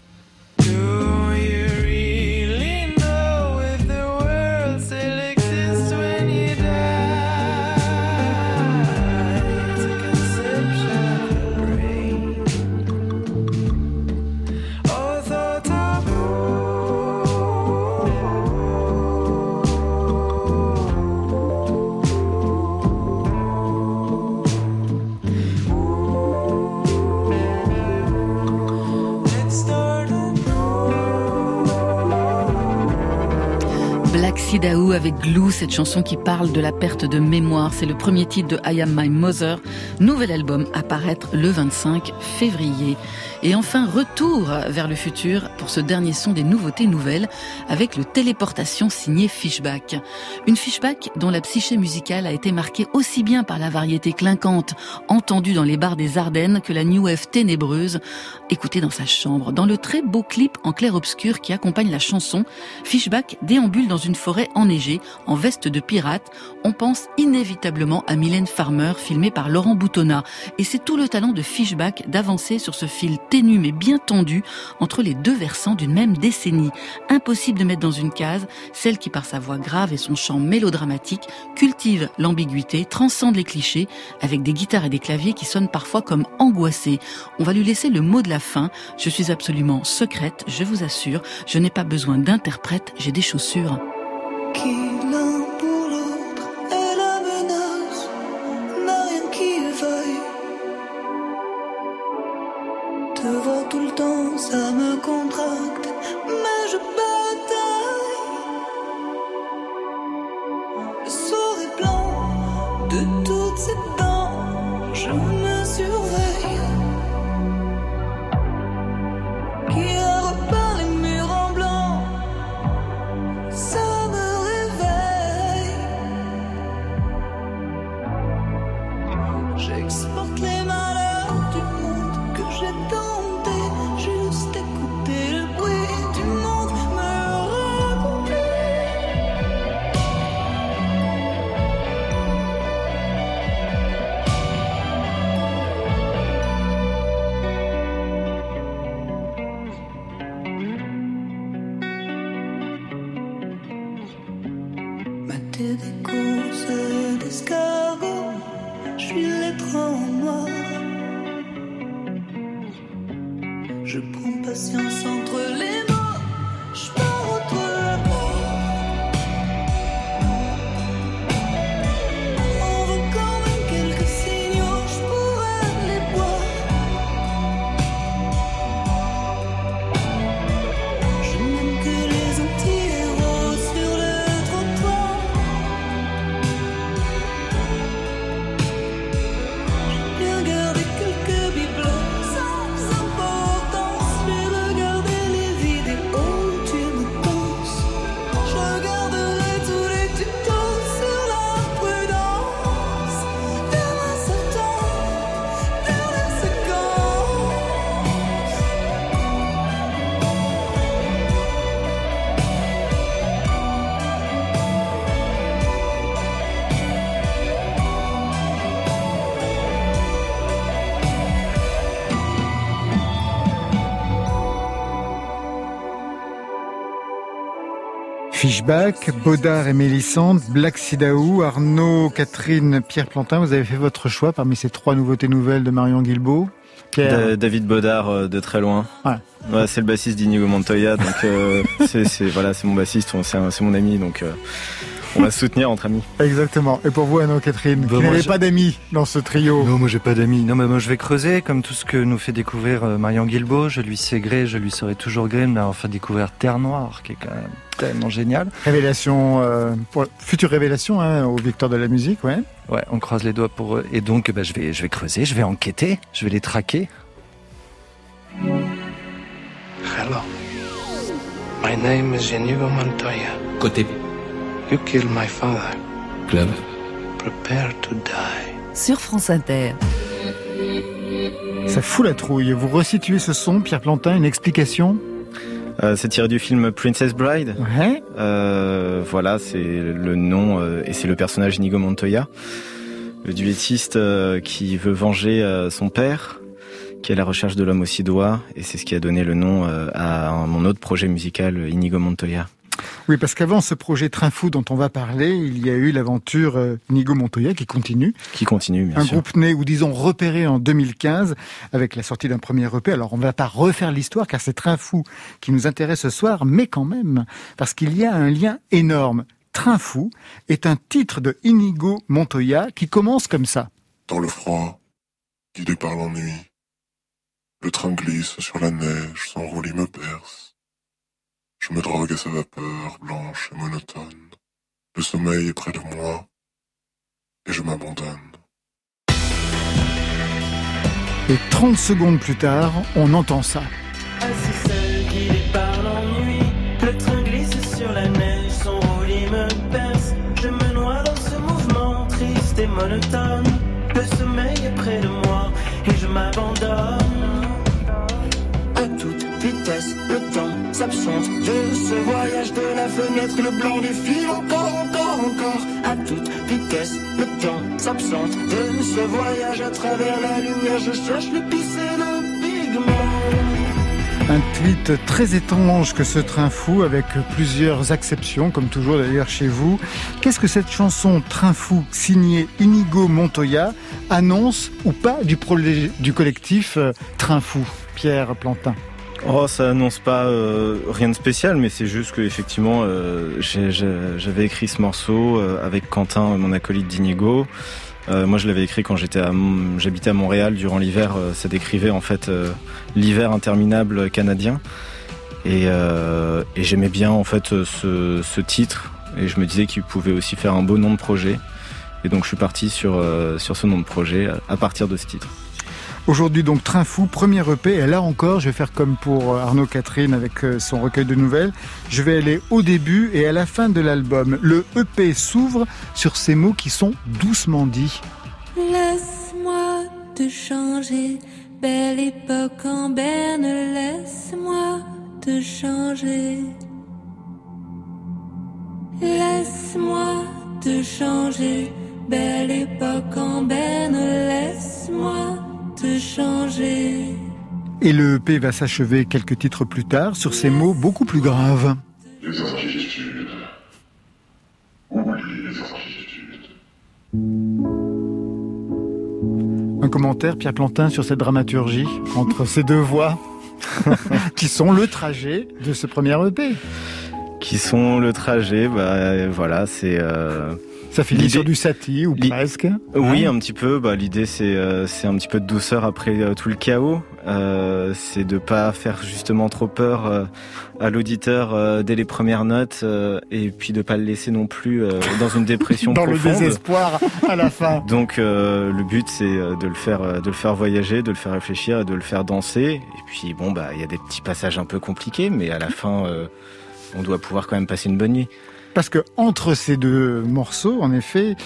Daou. Avec Glue, cette chanson qui parle de la perte de mémoire. C'est le premier titre de I Am My Mother, nouvel album à paraître le 25 février. Et enfin, retour vers le futur pour ce dernier son des nouveautés nouvelles avec le téléportation signé Fishback. Une Fishback dont la psyché musicale a été marquée aussi bien par la variété clinquante entendue dans les bars des Ardennes que la new wave ténébreuse écoutée dans sa chambre. Dans le très beau clip en clair-obscur qui accompagne la chanson, Fishback déambule dans une forêt enneigée en veste de pirate. On pense inévitablement à Mylène Farmer filmée par Laurent Boutonnat. Et c'est tout le talent de Fishback d'avancer sur ce fil ténue mais bien tendue entre les deux versants d'une même décennie. Impossible de mettre dans une case celle qui par sa voix grave et son chant mélodramatique cultive l'ambiguïté, transcende les clichés avec des guitares et des claviers qui sonnent parfois comme angoissés. On va lui laisser le mot de la fin. Je suis absolument secrète, je vous assure. Je n'ai pas besoin d'interprète, j'ai des chaussures. Tout le temps, ça me contracte, Fishback, Baudard et Mélissande, Black Sidaou, Arnaud, Catherine, Pierre Plantin, vous avez fait votre choix parmi ces trois nouveautés nouvelles de Marion Guilbault. Da- David Bodard euh, de très loin. Ouais, c'est le bassiste d'Inigo Montoya, donc euh, c'est c'est- voilà, c'est mon bassiste, on- c'est mon ami, donc euh, on va se soutenir entre amis. Exactement. Et pour vous, Anno Catherine, Bah, moi, n'avez pas d'amis dans ce trio. Non, moi j'ai pas d'amis. Non, mais moi je vais creuser, comme tout ce que nous fait découvrir euh, Marion Guilbault. Je lui sais gré, je lui serai toujours gré m'avoir fait découvrir Terre Noire, qui est quand même tellement génial. Révélation, euh, pour, future révélation hein, aux victoires de la musique, ouais. Ouais, on croise les doigts pour eux. Et donc, bah, je vais, je vais creuser, je vais enquêter, je vais les traquer. Hello. My name is Inigo Montoya. Côté You killed my father. club. Prepare to die. Sur France Inter. Ça fout la trouille. Vous resituez ce son, Pierre Plantin, une explication Euh, c'est tiré du film Princess Bride. Ouais. Euh, voilà, c'est le nom euh, et c'est le personnage Inigo Montoya, le duettiste euh, qui veut venger euh, son père, qui est à la recherche de l'homme aux six doigts, et c'est ce qui a donné le nom euh, à mon autre projet musical, Inigo Montoya. Oui, parce qu'avant ce projet Train Fou dont on va parler, il y a eu l'aventure euh, Nigo Montoya qui continue. Qui continue, bien un sûr. groupe né ou disons repéré en 2015 avec la sortie d'un premier EP. Alors on ne va pas refaire l'histoire car c'est Train Fou qui nous intéresse ce soir, mais quand même, parce qu'il y a un lien énorme. Train Fou est un titre de Inigo Montoya qui commence comme ça. Dans le froid, guidé par l'ennui, le train glisse sur la neige, son roulis me perce. Je me drogue à sa vapeur blanche et monotone. Le sommeil est près de moi, et je m'abandonne. Et 30 secondes plus tard, on entend ça. Assis seul, guidé par l'ennui, le train glisse sur la neige, son roulis me perce. Je me noie dans ce mouvement triste et monotone. Le sommeil est près de moi et je m'abandonne. Vitesse, le temps s'absente de ce voyage de la fenêtre. Le blanc défile encore, encore, encore. À toute vitesse, le temps s'absente de ce voyage à travers la lumière? Je cherche l'épice et le pigment. Un tweet très étrange que ce train fou avec plusieurs acceptions, comme toujours d'ailleurs chez vous. Qu'est-ce que cette chanson Train fou signée Inigo Montoya annonce ou pas du collectif euh, Train fou? Pierre Plantin. Oh, ça annonce pas euh, rien de spécial, mais c'est juste que effectivement, euh, j'avais écrit ce morceau euh, avec Quentin, mon acolyte d'Inigo. Moi, je l'avais écrit quand j'habitais à Montréal durant l'hiver. ça décrivait en fait l'hiver interminable canadien, et, j'aimais bien en fait ce, titre, et je me disais qu'il pouvait aussi faire un beau nom de projet. Et donc, je suis parti sur ce nom de projet à partir de ce titre. Aujourd'hui donc Train fou, premier EP. Et là encore, je vais faire comme pour Arnaud Catherine avec euh, son recueil de nouvelles. Je vais aller au début et à la fin de l'album. Le EP s'ouvre sur ces mots qui sont doucement dits. Laisse-moi te changer, belle époque en berne, laisse-moi te changer. Laisse-moi te changer, belle époque en berne, laisse-moi te changer. Et le EP va s'achever quelques titres plus tard sur ces mots beaucoup plus graves. Les. Oublie les. Un commentaire, Pierre Plantin, sur cette dramaturgie entre ces deux voix qui sont le trajet de ce premier EP. Qui sont le trajet, bah voilà, c'est. euh, Ça finit l'idée- sur du satie ou presque. Oui, Hein un petit peu. Bah, l'idée c'est euh, c'est un petit peu de douceur après euh, tout le chaos. Euh, c'est de pas faire justement trop peur à l'auditeur dès les premières notes et puis de pas le laisser non plus dans une dépression Dans le désespoir à la fin. Donc le but c'est de le faire de le faire voyager, de le faire réfléchir et de le faire danser. Et puis bon bah il y a des petits passages un peu compliqués, mais à la fin on doit pouvoir quand même passer une bonne nuit. Parce que entre ces deux morceaux, en effet,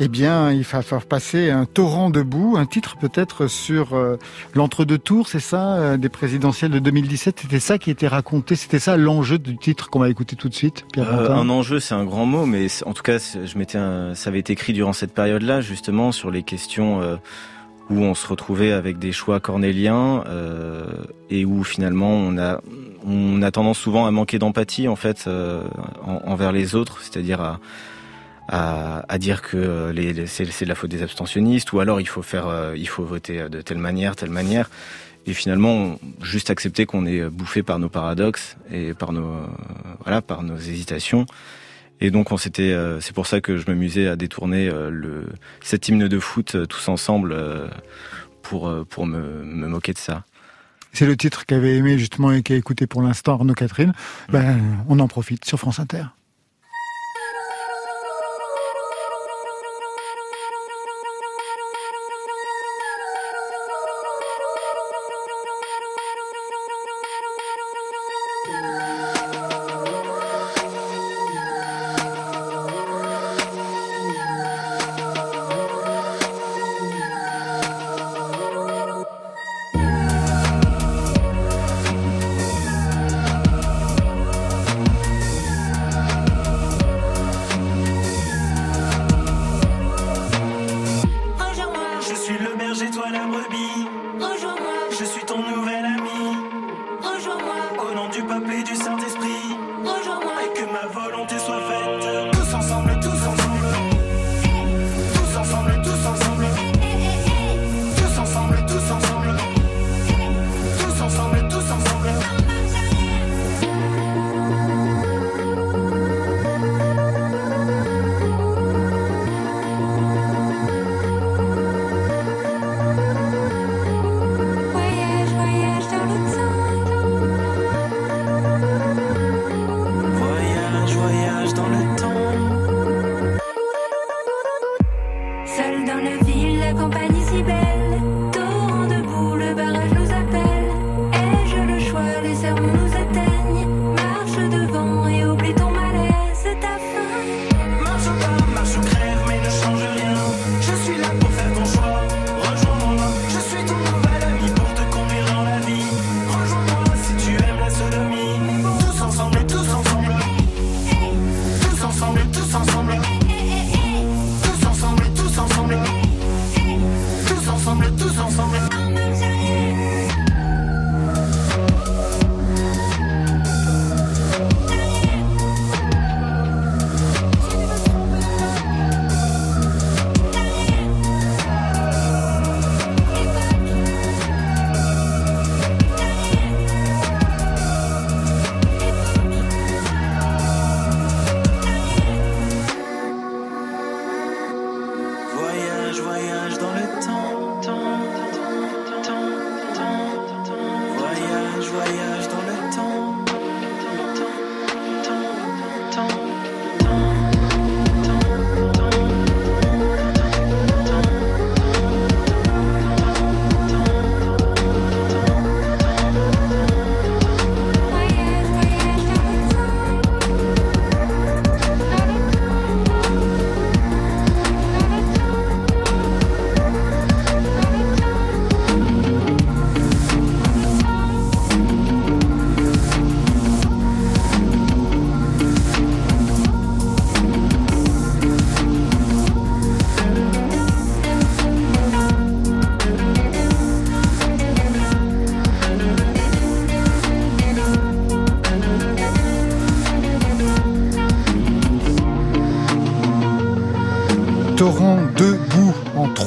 eh bien, il va falloir passer un torrent de boue, un titre peut-être sur euh, l'entre-deux tours, c'est ça, euh, des présidentielles de 2017. C'était ça qui était raconté, c'était ça l'enjeu du titre qu'on va écouter tout de suite. Pierre Euh, un enjeu, c'est un grand mot, mais en tout cas, je m'étais, un- ça avait été écrit durant cette période-là, justement, sur les questions euh, où on se retrouvait avec des choix cornéliens et où finalement on a on a tendance souvent à manquer d'empathie en fait envers les autres, c'est-à-dire à à, à, dire que les, c'est, de la faute des abstentionnistes ou alors il faut faire il faut voter de telle manière telle manière. Et finalement juste accepter qu'on est bouffé par nos paradoxes et par nos voilà par nos hésitations et donc on s'était, euh, c'est pour ça que je m'amusais à détourner euh, le cet hymne de foot euh, tous ensemble pour pour me, moquer de ça. C'est le titre qu'avait aimé justement et qu'a écouté pour l'instant Arnaud Catherine. Ben, on en profite sur France Inter.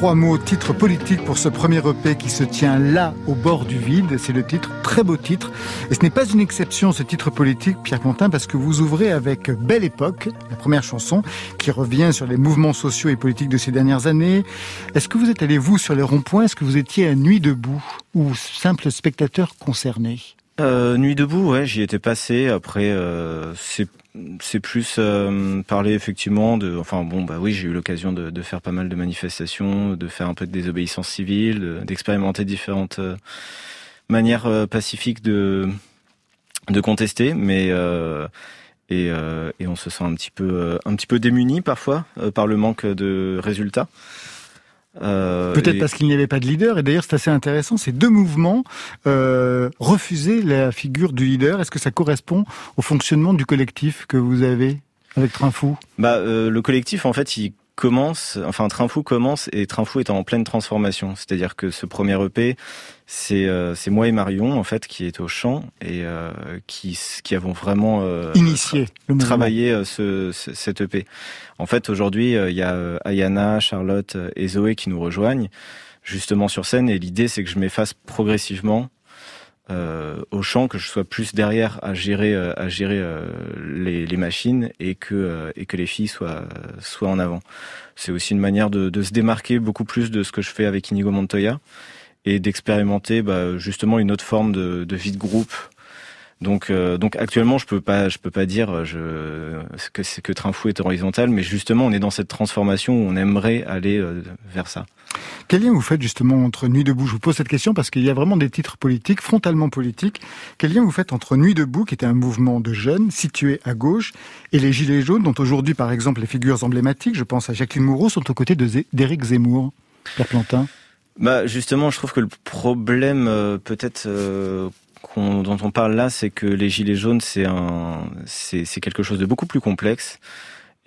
Trois mots, titre politique pour ce premier EP qui se tient là, au bord du vide. C'est le titre, très beau titre. Et ce n'est pas une exception, ce titre politique, Pierre Quentin, parce que vous ouvrez avec Belle Époque, la première chanson, qui revient sur les mouvements sociaux et politiques de ces dernières années. Est-ce que vous êtes allé, vous, sur les ronds-points? Est-ce que vous étiez à Nuit debout ou simple spectateur concerné? Euh, Nuit debout, ouais, j'y étais passé. Après, euh, c'est c'est plus euh, parler effectivement de. Enfin bon, bah oui, j'ai eu l'occasion de, de, faire pas mal de manifestations, de faire un peu de désobéissance civile, d'expérimenter différentes euh, manières euh, pacifiques de de contester, mais et, et, on se sent un petit peu un petit peu démuni parfois par le manque de résultats. Euh, Peut-être parce qu'il n'y avait pas de leader. Et d'ailleurs, c'est assez intéressant. Ces deux mouvements euh, refusaient la figure du leader. Est-ce que ça correspond au fonctionnement du collectif que vous avez avec Train Fou Bah, euh, le collectif, en fait, il commence, enfin Train Fou commence et Train Fou est en pleine transformation. C'est-à-dire que ce premier EP, c'est euh, c'est moi et Marion en fait qui est au chant et euh, qui qui avons vraiment euh, initié le travaillé euh, ce, ce, cet EP. En fait, aujourd'hui, il y a Ayana, Charlotte et Zoé qui nous rejoignent justement sur scène et l'idée c'est que je m'efface progressivement euh, au chant, que je sois plus derrière à gérer, euh, à gérer euh, les, les, machines et que, et que les filles soient, soient en avant. C'est aussi une manière de, de, se démarquer beaucoup plus de ce que je fais avec Inigo Montoya et d'expérimenter bah, justement une autre forme de, de vie de groupe donc, euh, donc actuellement, je peux pas, je peux pas dire je, que c'est que Train Fou est horizontal, mais justement, on est dans cette transformation où on aimerait aller euh, vers ça. Quel lien vous faites justement entre Nuit debout Je vous pose cette question parce qu'il y a vraiment des titres politiques, frontalement politiques. Quel lien vous faites entre Nuit debout, qui était un mouvement de jeunes situé à gauche, et les Gilets jaunes, dont aujourd'hui, par exemple, les figures emblématiques, je pense à Jacqueline Moreau, sont aux côtés d'Éric Zemmour, Pierre Plantin bah justement, je trouve que le problème euh, peut-être dont on parle là, c'est que les gilets jaunes, c'est un, c'est quelque chose de beaucoup plus complexe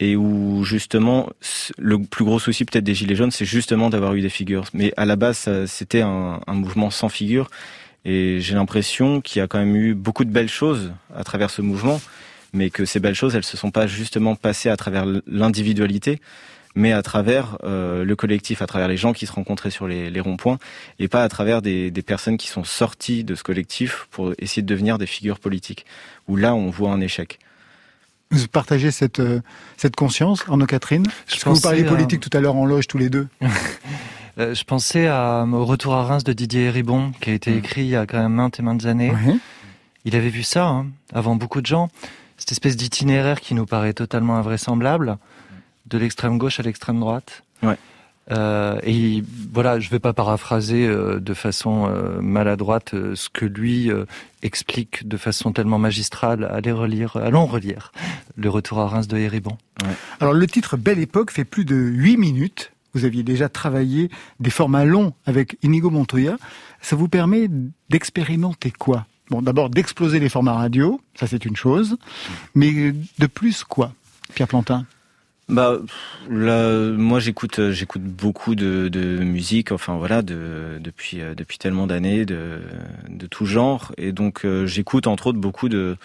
et où justement le plus gros souci peut-être des gilets jaunes, c'est justement d'avoir eu des figures. Mais à la base, c'était un, un, mouvement sans figure et j'ai l'impression qu'il y a quand même eu beaucoup de belles choses à travers ce mouvement, mais que ces belles choses, elles se sont pas justement passées à travers l'individualité, mais à travers euh, le collectif, à travers les gens qui se rencontraient sur les, les ronds-points, et pas à travers des, des, personnes qui sont sorties de ce collectif pour essayer de devenir des figures politiques, où là on voit un échec. Vous partagez cette, euh, cette conscience, Arnaud Catherine? Je que vous parliez politique tout à l'heure en loge tous les deux. Euh, je pensais à, au retour à Reims de Didier Ribon, qui a été mm. écrit il y a quand même maintes et maintes années. Il avait vu ça, hein, avant beaucoup de gens, cette espèce d'itinéraire qui nous paraît totalement invraisemblable de l'extrême gauche à l'extrême droite. Ouais. Euh, et voilà, je vais pas paraphraser euh, de façon euh, maladroite euh, ce que lui euh, explique de façon tellement magistrale. Allez relire, allons relire le retour à Reims de Héribon. Ouais. Alors le titre Belle époque fait plus de 8 minutes. Vous aviez déjà travaillé des formats longs avec Inigo Montoya. Ça vous permet d'expérimenter quoi? Bon, d'abord d'exploser les formats radio, ça c'est une chose, mais de plus quoi, Pierre Plantin? Bah là, moi j'écoute euh, j'écoute beaucoup de, de musique, enfin voilà, de, depuis euh, depuis tellement d'années, de de tout genre, et donc euh, j'écoute entre autres beaucoup de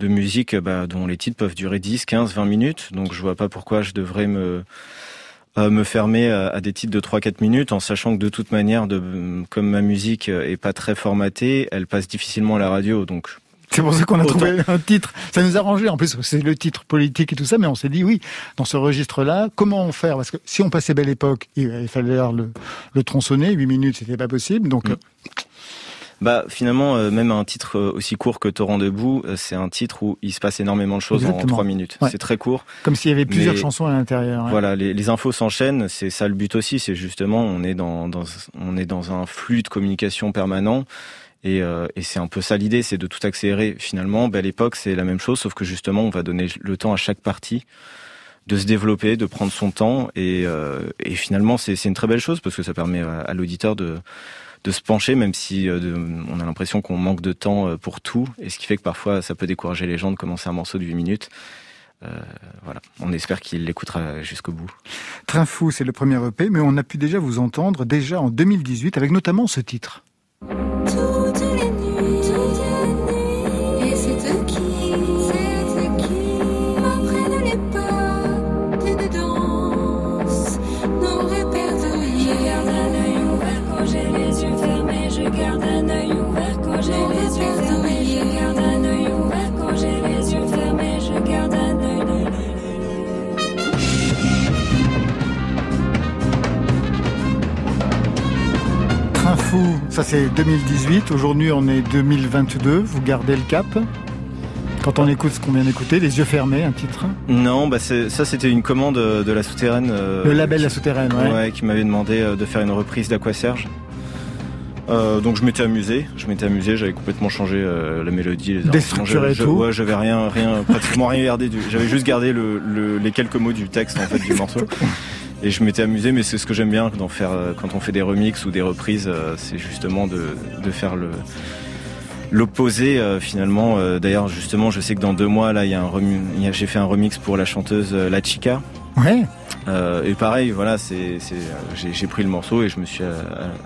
de musique bah, dont les titres peuvent durer 10, 15, 20 minutes. Donc je vois pas pourquoi je devrais me me fermer à des titres de 3-4 minutes en sachant que de toute manière, de, comme ma musique est pas très formatée, elle passe difficilement à la radio. Donc c'est pour ça qu'on a trouvé un titre. Ça nous a arrangé. En plus, c'est le titre politique et tout ça, mais on s'est dit oui, dans ce registre-là, comment faire? Parce que si on passait Belle Époque, il fallait le, le tronçonner. 8 minutes, c'était pas possible. Donc. Mm. Bah finalement, euh, même un titre euh, aussi court que Torrent debout, euh, c'est un titre où il se passe énormément de choses Exactement. en trois minutes. Ouais. C'est très court. Comme s'il y avait plusieurs chansons à l'intérieur. Ouais. Voilà, les, les infos s'enchaînent. C'est ça le but aussi. C'est justement, on est dans, dans, on est dans un flux de communication permanent. Et, euh, et c'est un peu ça l'idée, c'est de tout accélérer. Finalement, Belle Époque, c'est la même chose, sauf que justement, on va donner le temps à chaque partie de se développer, de prendre son temps. Et, euh, finalement, c'est une très belle chose parce que ça permet à, à l'auditeur de, se pencher, même si euh, on a l'impression qu'on manque de temps pour tout. Et ce qui fait que parfois, ça peut décourager les gens de commencer un morceau de 8 minutes. Voilà, on espère qu'il l'écoutera jusqu'au bout. Train fou, c'est le premier EP, mais on a pu déjà vous entendre déjà en 2018 avec notamment ce titre. Ça c'est 2018. Aujourd'hui, on est 2022. Vous gardez le cap quand on écoute ce qu'on vient d'écouter, les yeux fermés, un titre Non, bah ça c'était une commande de la souterraine. Euh, le label La Souterraine, ouais. ouais qui m'avait demandé euh, de faire une reprise d'Aqua Serge. Euh, donc je m'étais amusé, je m'étais amusé, j'avais complètement changé euh, la mélodie, les Déstructuré je, tout. Ouais, j'avais rien, rien, pratiquement rien gardé. Du, j'avais juste gardé le, le, les quelques mots du texte en fait du morceau. Et je m'étais amusé, mais c'est ce que j'aime bien d'en faire euh, quand on fait des remixes ou des reprises, euh, c'est justement de, de faire le l'opposé euh, finalement. Euh, D'ailleurs, justement, je sais que dans deux mois là, il y a un j'ai fait un remix pour la chanteuse euh, La Chica. Ouais. Et pareil, voilà, c'est, j'ai, pris le morceau et je me suis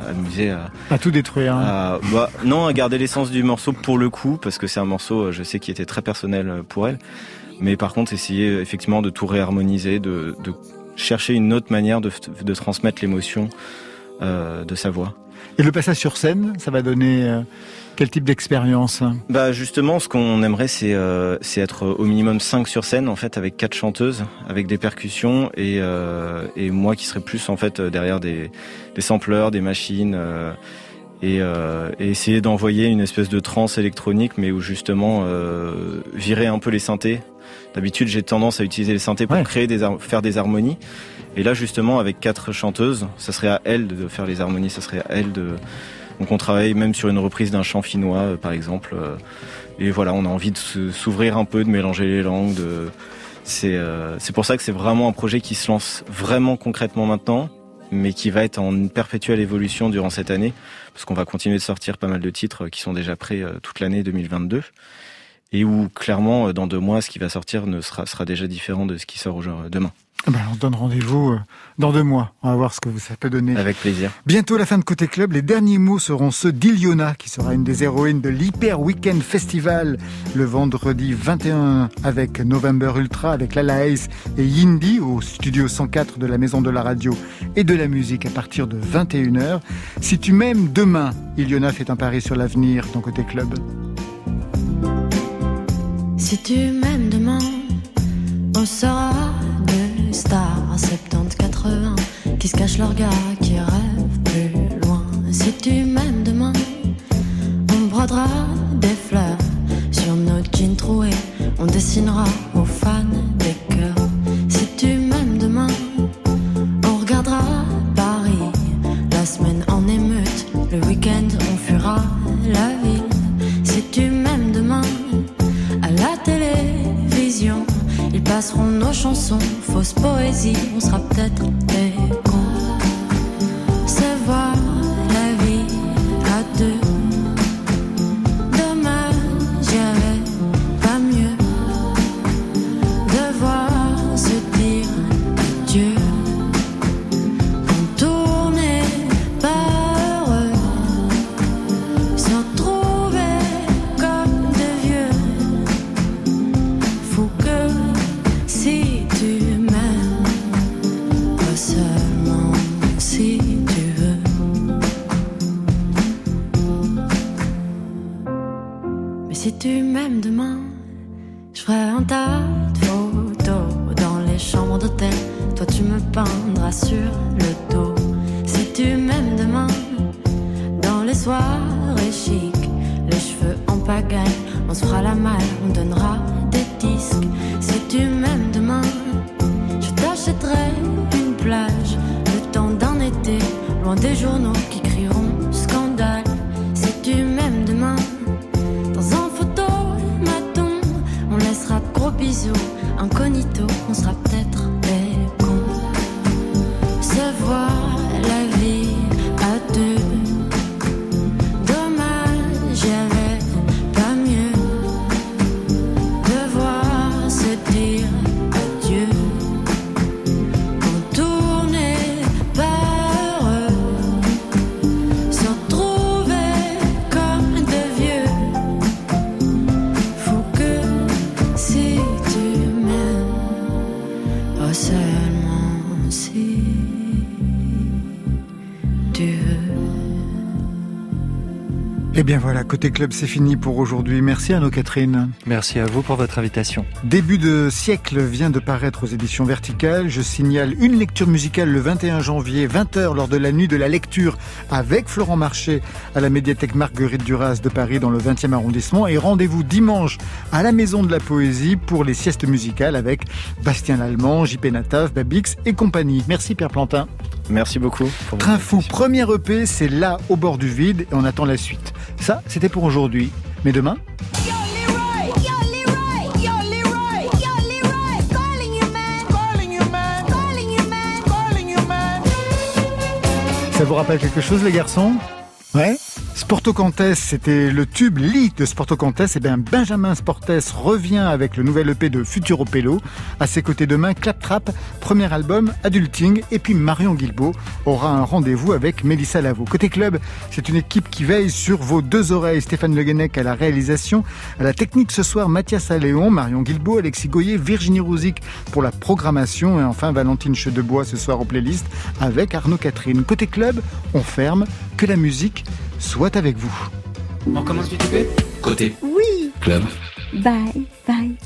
amusé à, À tout détruire. hein. à- bah, non, à garder l'essence du morceau pour le coup, parce que c'est un morceau, je sais, qui était très personnel pour elle. Mais par contre, essayer effectivement de tout réharmoniser, de, de chercher une autre manière de, de transmettre l'émotion euh, de sa voix. Et le passage sur scène, ça va donner euh, quel type d'expérience? Bah justement, ce qu'on aimerait, c'est euh, c'est être au minimum 5 sur scène, en fait, avec quatre chanteuses, avec des percussions et, et moi qui serais plus en fait derrière des, des sampleurs, des machines. et, euh, et essayer d'envoyer une espèce de trance électronique, mais où justement euh, virer un peu les synthés. D'habitude, j'ai tendance à utiliser les synthés pour créer des faire des harmonies. Et là, justement, avec quatre chanteuses, ça serait à elles de faire les harmonies, ça serait à elles de. Donc, on travaille même sur une reprise d'un chant finnois, euh, par exemple. euh, Et voilà, on a envie de s'ouvrir un peu, de mélanger les langues. De... C'est euh, c'est pour ça que c'est vraiment un projet qui se lance vraiment concrètement maintenant, mais qui va être en perpétuelle évolution durant cette année, parce qu'on va continuer de sortir pas mal de titres qui sont déjà prêts toute l'année 2022, et où clairement, euh, dans deux mois, ce qui va sortir ne sera, sera déjà différent de ce qui sort aujourd'hui demain. Ah ben, On se donne rendez-vous euh, dans deux mois. On va voir ce que ça peut donner. Avec plaisir. Bientôt la fin de Côté Club, les derniers mots seront ceux d'Iliona, qui sera une des héroïnes de l'Hyper Weekend Festival le vendredi 21 avec November Ultra, avec Lala Ace et Yindi au studio 104 de la Maison de la Radio et de la Musique à partir de 21h. Si tu m'aimes demain, Iliona fait un pari sur l'avenir dans Côté Club. Si tu m'aimes demain, on sera deux stars 70-80 qui se cachent leur gars, qui rêvent plus loin. Si tu m'aimes demain, on brodera des fleurs sur nos jeans troués, on dessinera aux fans des cœurs. Bien voilà, Côté Club, c'est fini pour aujourd'hui. Merci à nos Catherine. Merci à vous pour votre invitation. Début de siècle vient de paraître aux éditions Verticales. Je signale une lecture musicale le 21 janvier, 20h, lors de la nuit de la lecture avec Florent Marché à la médiathèque Marguerite Duras de Paris dans le 20e arrondissement. Et rendez-vous dimanche à la Maison de la Poésie pour les siestes musicales avec Bastien Lallemand, JP Nataf, Babix et compagnie. Merci Pierre Plantin. Merci beaucoup. pour Train fou, premier EP, c'est là au bord du vide et on attend la suite. Ça, c'était pour aujourd'hui. Mais demain? Ça vous rappelle quelque chose les garçons? Ouais. Sporto Cantes, c'était le tube lit de Sporto Cantes. Et eh bien Benjamin Sportes revient avec le nouvel EP de Futuro Pelo. À ses côtés demain, Claptrap, premier album, Adulting. Et puis Marion Guilbeault aura un rendez-vous avec Mélissa Lavo. Côté club, c'est une équipe qui veille sur vos deux oreilles. Stéphane Le Guenec à la réalisation. À la technique ce soir, Mathias Alléon, Marion Guilbeault, Alexis Goyer, Virginie Rouzic pour la programmation. Et enfin Valentine Chedebois ce soir aux playlists avec Arnaud Catherine. Côté club, on ferme. Que la musique soit avec vous. On commence du TP Côté. Oui. Club. Bye, bye.